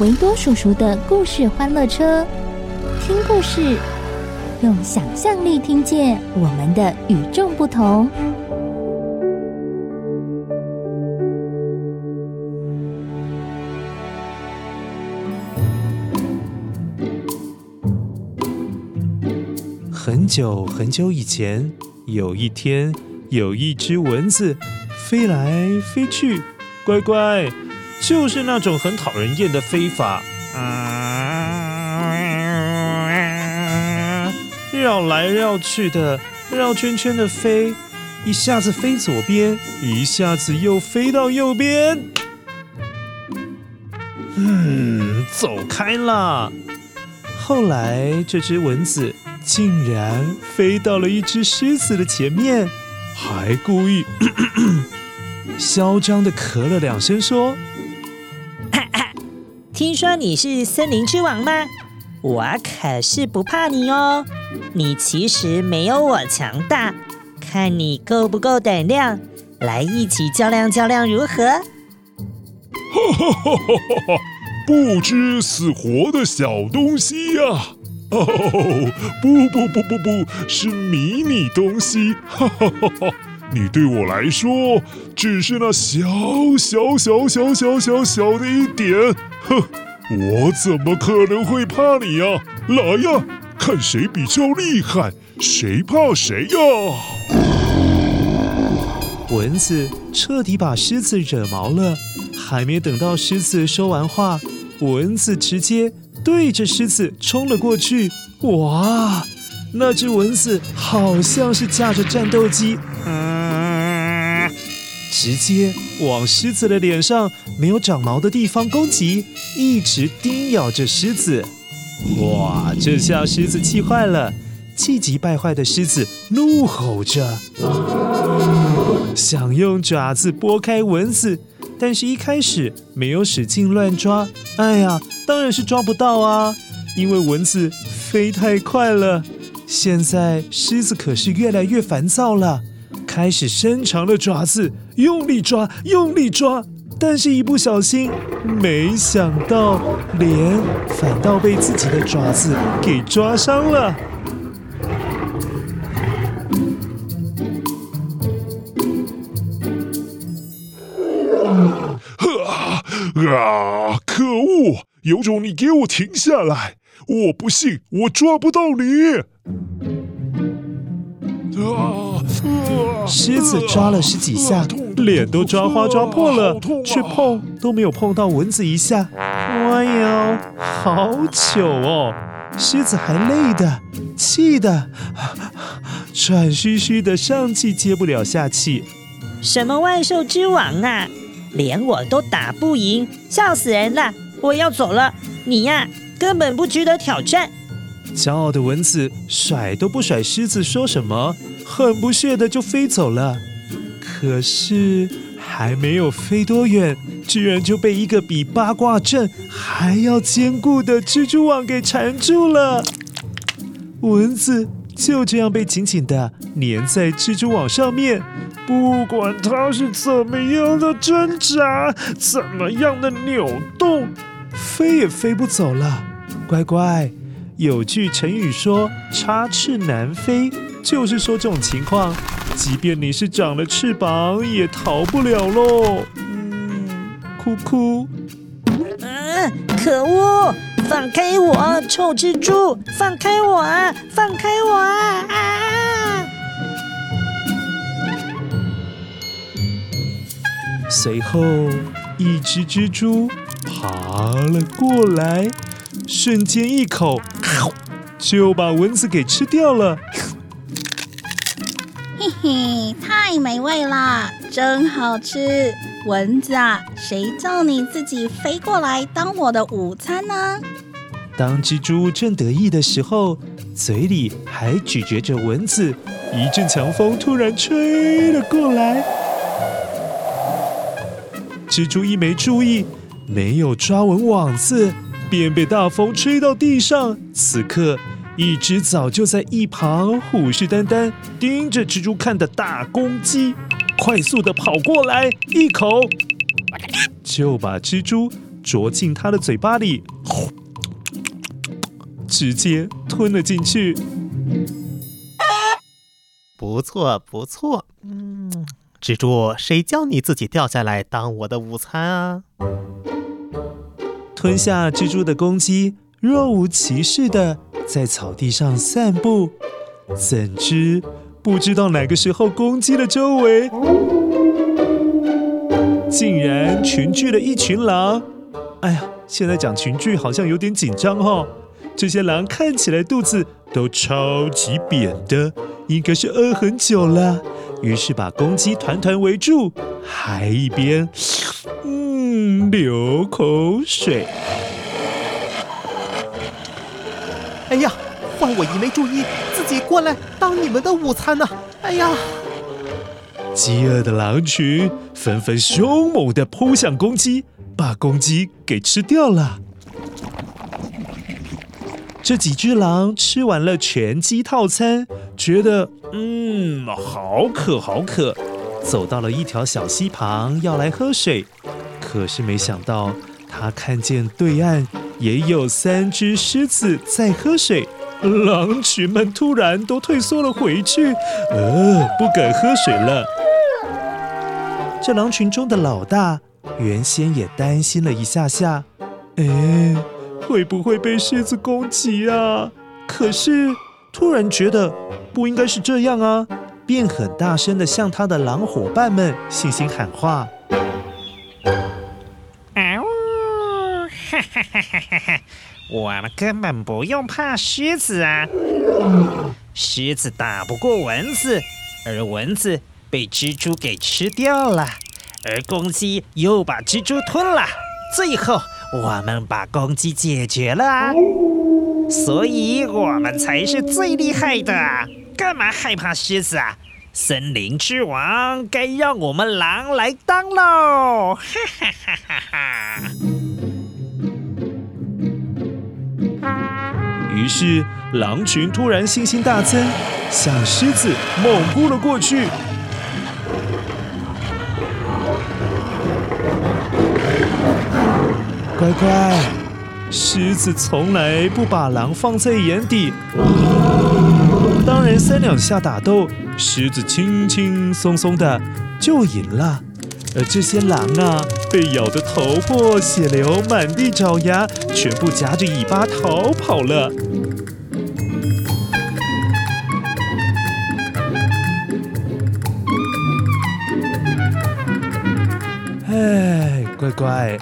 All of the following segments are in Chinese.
维多叔叔的故事欢乐车，听故事，用想象力听见我们的与众不同。很久很久以前，有一天，有一只蚊子。飞来飞去，乖乖，就是那种很讨人厌的飞法，啊，绕来绕去的，绕圈圈的飞，一下子飞左边，一下子又飞到右边。嗯，走开啦！后来这只蚊子竟然飞到了一只狮子的前面，还故意。咳咳嚣张的咳了两声，说：“说你是森林之王吗？我可是不怕你哦。你其实没有我强大，看你够不够胆量，来一起较量较量，如何？”哈！不知死活的小东西呀！哦，不不不不不，是迷你东西！哈哈哈哈！你对我来说只是那小小小小小小小的一点，哼！我怎么可能会怕你呀？来呀，看谁比较厉害，谁怕谁呀！蚊子彻底把狮子惹毛了，还没等到狮子说完话，蚊子直接对着狮子冲了过去。哇，那只蚊子好像是驾着战斗机。嗯直接往狮子的脸上没有长毛的地方攻击，一直叮咬着狮子。哇！这下狮子气坏了，气急败坏的狮子怒吼着，想用爪子拨开蚊子，但是一开始没有使劲乱抓，哎呀，当然是抓不到啊，因为蚊子飞太快了。现在狮子可是越来越烦躁了。开始伸长了爪子，用力抓，用力抓，但是一不小心，没想到脸反倒被自己的爪子给抓伤了。啊！啊！可恶！有种你给我停下来！我不信我抓不到你！啊！狮子抓了十几下，脸都抓花抓破了，却碰都没有碰到蚊子一下。哎呦，好糗哦！狮子还累的，气的，喘吁吁的，上气接不了下气。什么万兽之王啊，连我都打不赢，笑死人了！我要走了，你呀，根本不值得挑战。骄傲的蚊子甩都不甩狮子，说什么？很不屑的就飞走了。可是还没有飞多远，居然就被一个比八卦阵还要坚固的蜘蛛网给缠住了。蚊子就这样被紧紧的粘在蜘蛛网上面，不管它是怎么样的挣扎，怎么样的扭动，飞也飞不走了。乖乖。有句成语说“插翅难飞”，就是说这种情况，即便你是长了翅膀，也逃不了喽。嗯，哭哭。嗯，可恶！放开我，臭蜘蛛！放开我！放开我！啊！随后，一只蜘蛛爬了过来，瞬间一口就把蚊子给吃掉了。嘿，太美味了，真好吃！蚊子啊，谁叫你自己飞过来当我的午餐呢？当蜘蛛正得意的时候，嘴里还咀嚼着蚊子，一阵强风突然吹了过来。蜘蛛一没注意，没有抓稳网子，便被大风吹到地上。此刻，一只早就在一旁虎视眈眈盯着蜘蛛看的大公鸡。快速的跑过来，一口就把蜘蛛啄进它的嘴巴里，直接吞了进去。不错，不错。嗯，蜘蛛，谁叫你自己掉下来当我的午餐啊？吞下蜘蛛的公鸡若无其事的在草地上散步，怎知？不知道哪个时候，公鸡的周围竟然群聚了一群狼。哎呀，现在讲群聚好像有点紧张、哦。这些狼看起来肚子都超级扁的，应该是饿很久了。于是把公鸡团团围住，还一边嗯流口水。哎呀！换我一没注意，自己过来当你们的午餐呢！哎呀！饥饿的狼群纷纷凶猛地扑向公鸡，把公鸡给吃掉了。这几只狼吃完了全鸡套餐，觉得嗯，好渴好渴，走到了一条小溪旁要来喝水，可是没想到他看见对岸也有三只狮子在喝水。狼群们突然都退缩了回去，呃，不敢喝水了。这狼群中的老大原先也担心了一下下，哎，会不会被狮子攻击啊？可是突然觉得不应该是这样啊，便很大声的向他的狼伙伴们信心喊话：“ ”我们根本不用怕狮子啊！狮子打不过蚊子，而蚊子被蜘蛛给吃掉了，而公鸡又把蜘蛛吞了。最后，我们把公鸡解决了啊！所以我们才是最厉害的，干嘛害怕狮子啊？森林之王该让我们狼来当喽！哈哈哈哈哈！于是，狼群突然信心大增，向狮子猛扑了过去。乖乖，狮子从来不把狼放在眼底。当然，三两下打斗，狮子轻轻松松的就赢了。而这些狼啊，被咬得头破血流，满地找牙，全部夹着尾巴逃跑了。哎，乖乖，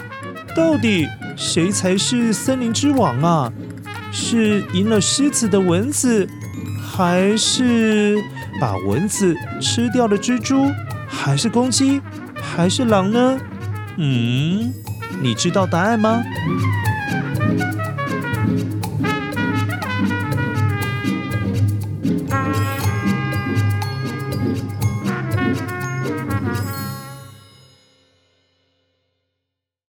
到底谁才是森林之王啊？是赢了狮子的蚊子，还是把蚊子吃掉的蜘蛛，还是公鸡？还是狼呢？嗯，你知道答案吗？